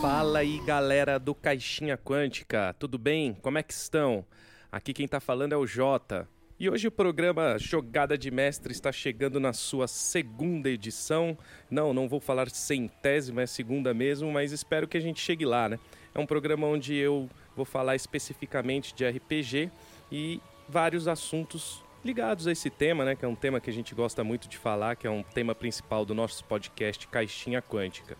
Fala aí, galera do Caixinha Quântica, tudo bem? Como é que estão? Aqui quem tá falando é o Jota. E hoje o programa Jogada de Mestre está chegando na sua segunda edição. Não, não vou falar centésima, é segunda mesmo, mas espero que a gente chegue lá, né? É um programa onde eu vou falar especificamente de RPG e vários assuntos ligados a esse tema, né? Que é um tema que a gente gosta muito de falar, que é um tema principal do nosso podcast Caixinha Quântica.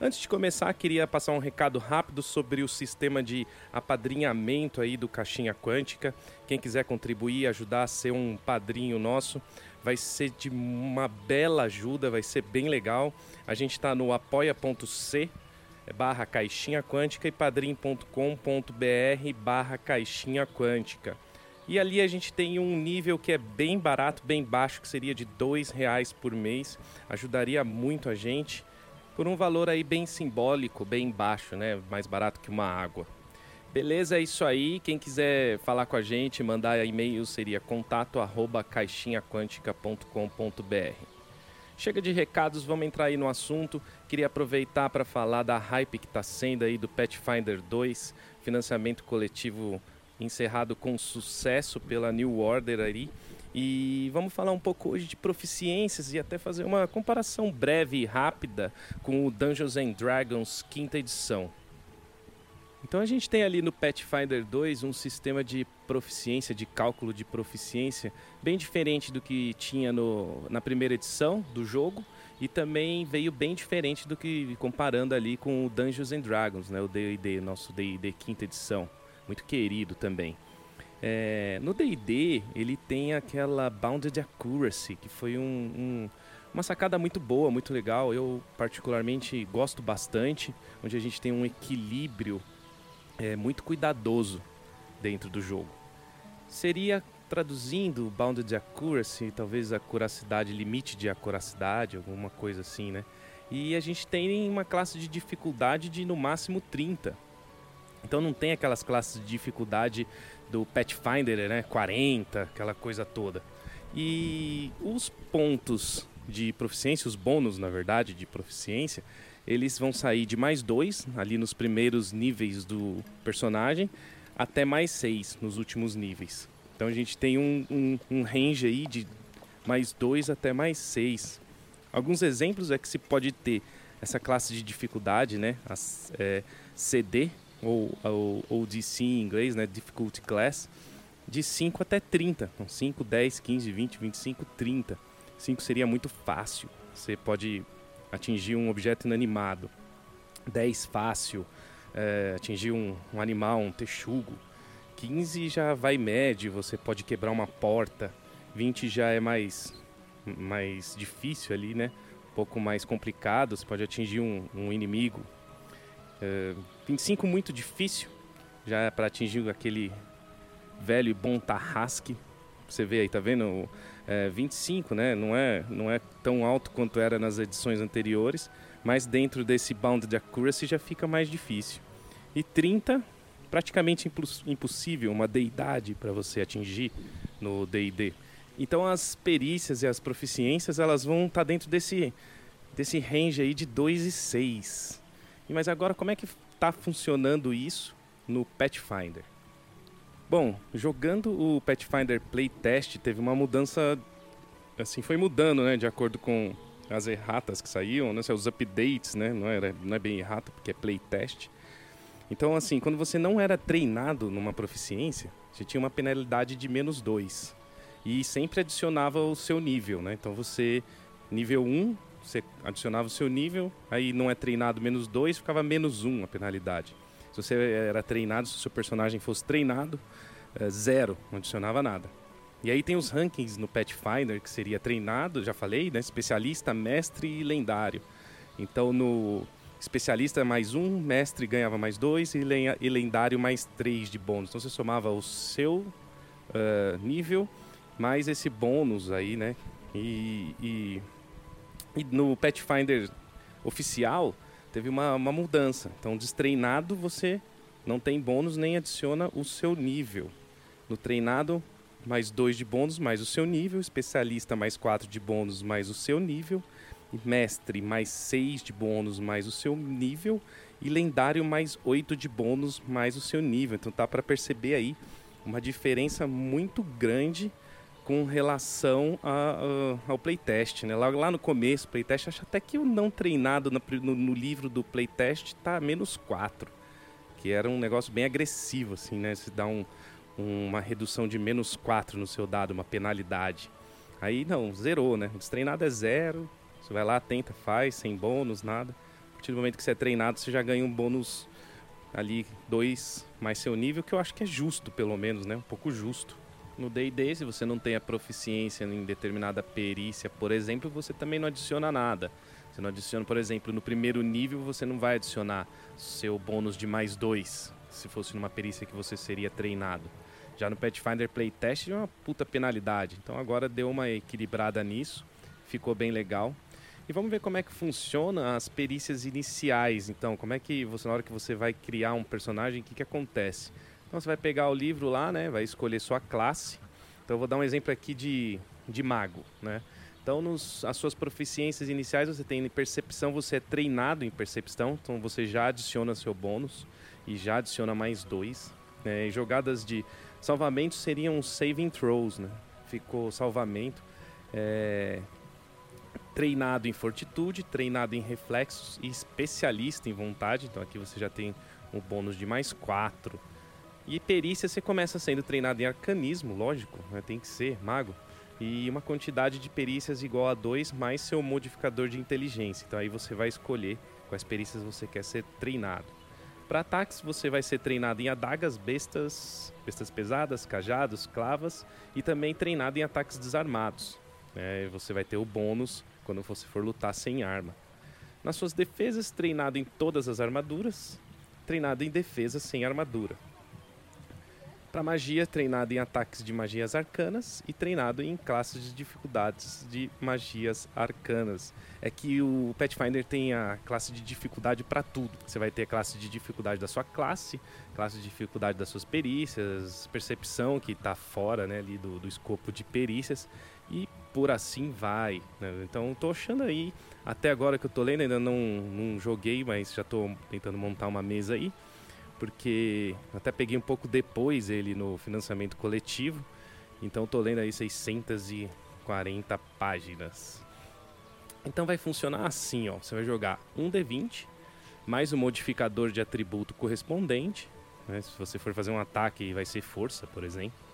Antes de começar, queria passar um recado rápido sobre o sistema de apadrinhamento aí do Caixinha Quântica. Quem quiser contribuir, ajudar a ser um padrinho nosso, vai ser de uma bela ajuda, vai ser bem legal. A gente está no apoia.c barra caixinha quântica e padrim.com.br barra caixinha quântica. E ali a gente tem um nível que é bem barato, bem baixo, que seria de dois reais por mês. Ajudaria muito a gente por um valor aí bem simbólico, bem baixo, né? Mais barato que uma água. Beleza, é isso aí. Quem quiser falar com a gente, mandar e-mail seria contato arroba caixinhaquântica.com.br. Chega de recados, vamos entrar aí no assunto. Queria aproveitar para falar da hype que está sendo aí do Pathfinder 2, financiamento coletivo encerrado com sucesso pela New Order aí. E vamos falar um pouco hoje de proficiências e até fazer uma comparação breve e rápida com o Dungeons and Dragons quinta edição. Então a gente tem ali no Pathfinder 2 um sistema de proficiência, de cálculo de proficiência, bem diferente do que tinha no, na primeira edição do jogo e também veio bem diferente do que comparando ali com o Dungeons and Dragons, né, o D&D, nosso D&D quinta edição, muito querido também. É, no D&D ele tem aquela Bounded Accuracy, que foi um, um, uma sacada muito boa, muito legal. Eu particularmente gosto bastante, onde a gente tem um equilíbrio é, muito cuidadoso dentro do jogo. Seria traduzindo Bounded Accuracy, talvez a curacidade, limite de acuracidade, alguma coisa assim, né? E a gente tem uma classe de dificuldade de no máximo 30. Então não tem aquelas classes de dificuldade do Pathfinder, né? 40, aquela coisa toda. E os pontos de proficiência, os bônus, na verdade, de proficiência, eles vão sair de mais dois ali nos primeiros níveis do personagem, até mais seis nos últimos níveis. Então a gente tem um, um, um range aí de mais dois até mais seis. Alguns exemplos é que se pode ter essa classe de dificuldade, né? As, é, CD ou, ou, ou DC em inglês, né? Difficulty Class, de 5 até 30. Então 5, 10, 15, 20, 25, 30. 5 seria muito fácil. Você pode atingir um objeto inanimado. 10 fácil, é, atingir um, um, animal, um texugo. 15 já vai médio, você pode quebrar uma porta. 20 já é mais, mais difícil ali, né? Um pouco mais complicado, você pode atingir um, um inimigo. É, 25 muito difícil, já é para atingir aquele velho e bom tarrasque. Você vê aí, tá vendo? é, 25, né? Não é, não é tão alto quanto era nas edições anteriores, mas dentro desse bound de accuracy já fica mais difícil. E 30, praticamente impossível, uma deidade para você atingir no D&D. Então as perícias e as proficiências elas vão estar tá dentro desse, desse range aí de 2 e 6. Mas agora como é que está funcionando isso no Pathfinder? Bom, jogando o Pathfinder Playtest teve uma mudança, assim, foi mudando, né, de acordo com as erratas que saíam, né, os updates, né, não, era, não é bem errata porque é playtest. Então, assim, quando você não era treinado numa proficiência, você tinha uma penalidade de menos 2. E sempre adicionava o seu nível, né? Então você, nível 1, um, você adicionava o seu nível, aí não é treinado menos 2, ficava menos 1 um a penalidade. Se você era treinado, se o seu personagem fosse treinado, é, zero, não adicionava nada. E aí tem os rankings no Pathfinder, que seria treinado, já falei, né? Especialista, mestre e lendário. Então no especialista mais um, mestre ganhava mais dois e, e lendário mais três de bônus. Então você somava o seu uh, nível mais esse bônus aí, né? E, e, e no Pathfinder oficial teve uma, uma mudança. Então destreinado você não tem bônus nem adiciona o seu nível. No treinado, mais dois de bônus, mais o seu nível. Especialista, mais quatro de bônus, mais o seu nível mestre mais 6 de bônus mais o seu nível e lendário mais 8 de bônus mais o seu nível. Então tá para perceber aí uma diferença muito grande com relação a, ao playtest. Né? Lá, lá no começo, playtest, acho até que o não treinado no, no, no livro do playtest tá menos 4, que era um negócio bem agressivo, assim, né? Se dá um, uma redução de menos 4 no seu dado, uma penalidade. Aí não, zerou, né? Destreinado é zero, você vai lá, tenta, faz, sem bônus, nada. A partir do momento que você é treinado, você já ganha um bônus ali, dois mais seu nível, que eu acho que é justo, pelo menos, né? Um pouco justo. No D&D, se você não tem a proficiência em determinada perícia, por exemplo, você também não adiciona nada. Você não adiciona, por exemplo, no primeiro nível, você não vai adicionar seu bônus de mais dois, se fosse numa perícia que você seria treinado. Já no Pathfinder Playtest é uma puta penalidade. Então agora deu uma equilibrada nisso, ficou bem legal. E vamos ver como é que funciona as perícias iniciais. Então, como é que você, na hora que você vai criar um personagem, o que, que acontece? Então, você vai pegar o livro lá, né? Vai escolher sua classe. Então, eu vou dar um exemplo aqui de, de mago, né? Então, nos, as suas proficiências iniciais, você tem em percepção, você é treinado em percepção. Então, você já adiciona seu bônus e já adiciona mais dois. Né? jogadas de salvamento seriam saving throws, né? Ficou salvamento. É, treinado em fortitude, treinado em reflexos e especialista em vontade. Então aqui você já tem um bônus de mais 4. E perícia você começa sendo treinado em arcanismo, lógico, né? tem que ser mago. E uma quantidade de perícias igual a 2 mais seu modificador de inteligência. Então aí você vai escolher quais perícias você quer ser treinado. Para ataques, você vai ser treinado em adagas, bestas, bestas pesadas, cajados, clavas e também treinado em ataques desarmados. É, você vai ter o bônus quando você for lutar sem arma. Nas suas defesas, treinado em todas as armaduras, treinado em defesa sem armadura. Para magia, treinado em ataques de magias arcanas e treinado em classes de dificuldades de magias arcanas. É que o Pathfinder tem a classe de dificuldade para tudo. Você vai ter a classe de dificuldade da sua classe, classe de dificuldade das suas perícias, percepção que está fora né, ali do, do escopo de perícias e por assim vai. Né? Então estou achando aí, até agora que eu estou lendo, ainda não, não joguei, mas já estou tentando montar uma mesa aí, porque até peguei um pouco depois ele no financiamento coletivo, então estou lendo aí 640 páginas. Então vai funcionar assim, ó. Você vai jogar um D20 mais o modificador de atributo correspondente. Né? Se você for fazer um ataque, vai ser força, por exemplo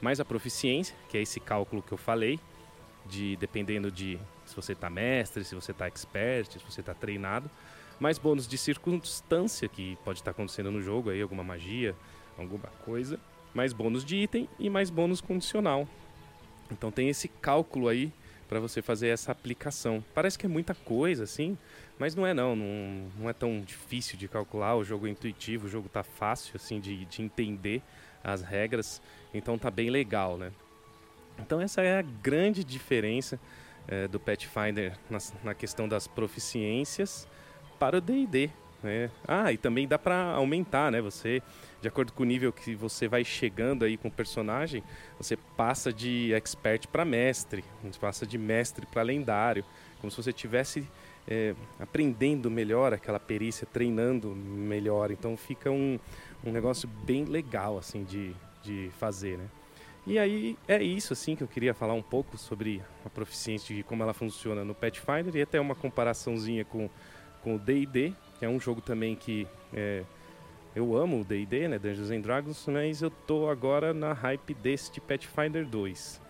mais a proficiência, que é esse cálculo que eu falei, de dependendo de se você está mestre, se você está expert, se você está treinado, mais bônus de circunstância que pode estar acontecendo no jogo aí, alguma magia, alguma coisa, mais bônus de item e mais bônus condicional. Então tem esse cálculo aí para você fazer essa aplicação. Parece que é muita coisa assim, mas não é não, não, não é tão difícil de calcular, o jogo é intuitivo, o jogo tá fácil assim de, de entender as regras, então tá bem legal, né? Então essa é a grande diferença é, do Pathfinder na, na, questão das proficiências para o D&D. Né? Ah, e também dá para aumentar, né? Você, de acordo com o nível que você vai chegando aí com o personagem, você passa de expert para mestre, você passa de mestre para lendário, como se você tivesse é, aprendendo melhor aquela perícia, treinando melhor. Então fica um, um negócio bem legal assim de, de fazer, né? E aí é isso assim que eu queria falar um pouco sobre a proficiência e como ela funciona no Pathfinder e até uma comparaçãozinha com, com o D&D, que é um jogo também que é, eu amo o D&D, né, Dungeons and Dragons, mas eu tô agora na hype deste Pathfinder 2.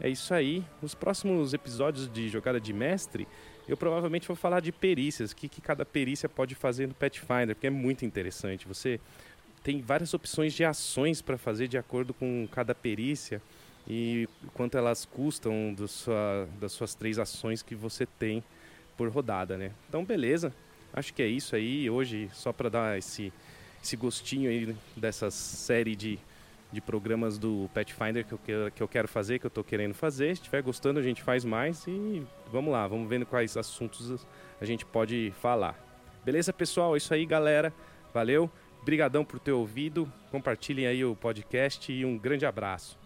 É isso aí. Nos próximos episódios de Jogada de Mestre, eu provavelmente vou falar de perícias, o que, que cada perícia pode fazer no Pathfinder, porque é muito interessante. Você tem várias opções de ações para fazer de acordo com cada perícia. e quanto elas custam sua, das suas três ações que você tem por rodada, né? Então, beleza. Acho que é isso aí. Hoje, só para dar esse, esse gostinho aí dessa série de, de programas do Pathfinder que eu, que eu quero fazer, que eu estou querendo fazer. Se estiver gostando, a gente faz mais e vamos lá, vamos vendo quais assuntos a gente pode falar. Beleza, pessoal? É isso aí, galera. Valeu. Brigadão por ter ouvido. Compartilhem aí o podcast e um grande abraço.